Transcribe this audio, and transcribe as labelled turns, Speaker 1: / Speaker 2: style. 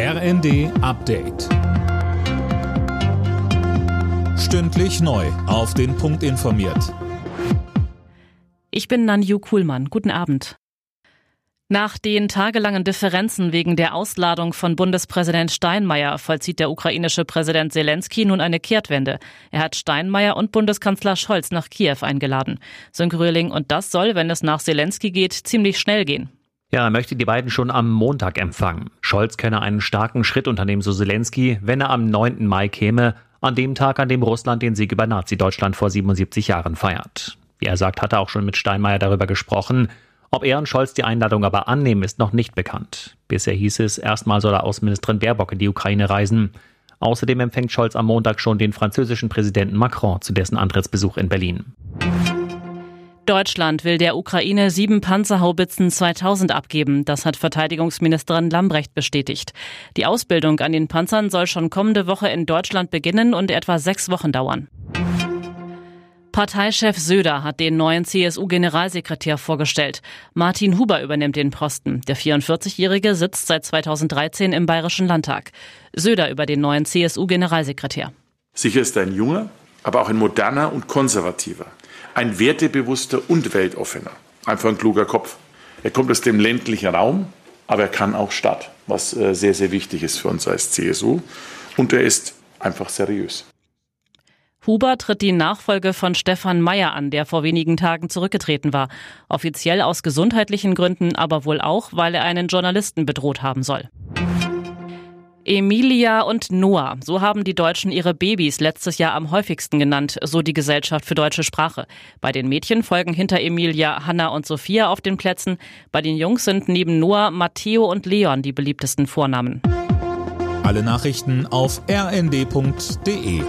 Speaker 1: RND Update. Stündlich neu. Auf den Punkt informiert.
Speaker 2: Ich bin Nanju Kuhlmann. Guten Abend. Nach den tagelangen Differenzen wegen der Ausladung von Bundespräsident Steinmeier vollzieht der ukrainische Präsident Zelensky nun eine Kehrtwende. Er hat Steinmeier und Bundeskanzler Scholz nach Kiew eingeladen. Sönke und das soll, wenn es nach Zelensky geht, ziemlich schnell gehen.
Speaker 3: Ja, er möchte die beiden schon am Montag empfangen. Scholz könne einen starken Schritt unternehmen, so Zelensky, wenn er am 9. Mai käme, an dem Tag, an dem Russland den Sieg über Nazi-Deutschland vor 77 Jahren feiert. Wie er sagt, hat er auch schon mit Steinmeier darüber gesprochen. Ob er und Scholz die Einladung aber annehmen, ist noch nicht bekannt. Bisher hieß es, erstmal soll er Außenministerin Baerbock in die Ukraine reisen. Außerdem empfängt Scholz am Montag schon den französischen Präsidenten Macron zu dessen Antrittsbesuch in Berlin.
Speaker 2: Deutschland will der Ukraine sieben Panzerhaubitzen 2000 abgeben. Das hat Verteidigungsministerin Lambrecht bestätigt. Die Ausbildung an den Panzern soll schon kommende Woche in Deutschland beginnen und etwa sechs Wochen dauern. Parteichef Söder hat den neuen CSU-Generalsekretär vorgestellt. Martin Huber übernimmt den Posten. Der 44-Jährige sitzt seit 2013 im Bayerischen Landtag. Söder über den neuen CSU-Generalsekretär.
Speaker 4: Sicher ist ein junger, aber auch ein moderner und konservativer ein wertebewusster und weltoffener. Einfach ein kluger Kopf. Er kommt aus dem ländlichen Raum, aber er kann auch Stadt, was äh, sehr, sehr wichtig ist für uns als CSU. Und er ist einfach seriös.
Speaker 2: Huber tritt die Nachfolge von Stefan Mayer an, der vor wenigen Tagen zurückgetreten war. Offiziell aus gesundheitlichen Gründen, aber wohl auch, weil er einen Journalisten bedroht haben soll. Emilia und Noah, so haben die Deutschen ihre Babys letztes Jahr am häufigsten genannt, so die Gesellschaft für deutsche Sprache. Bei den Mädchen folgen hinter Emilia Hanna und Sophia auf den Plätzen. Bei den Jungs sind neben Noah Matteo und Leon die beliebtesten Vornamen.
Speaker 1: Alle Nachrichten auf rnd.de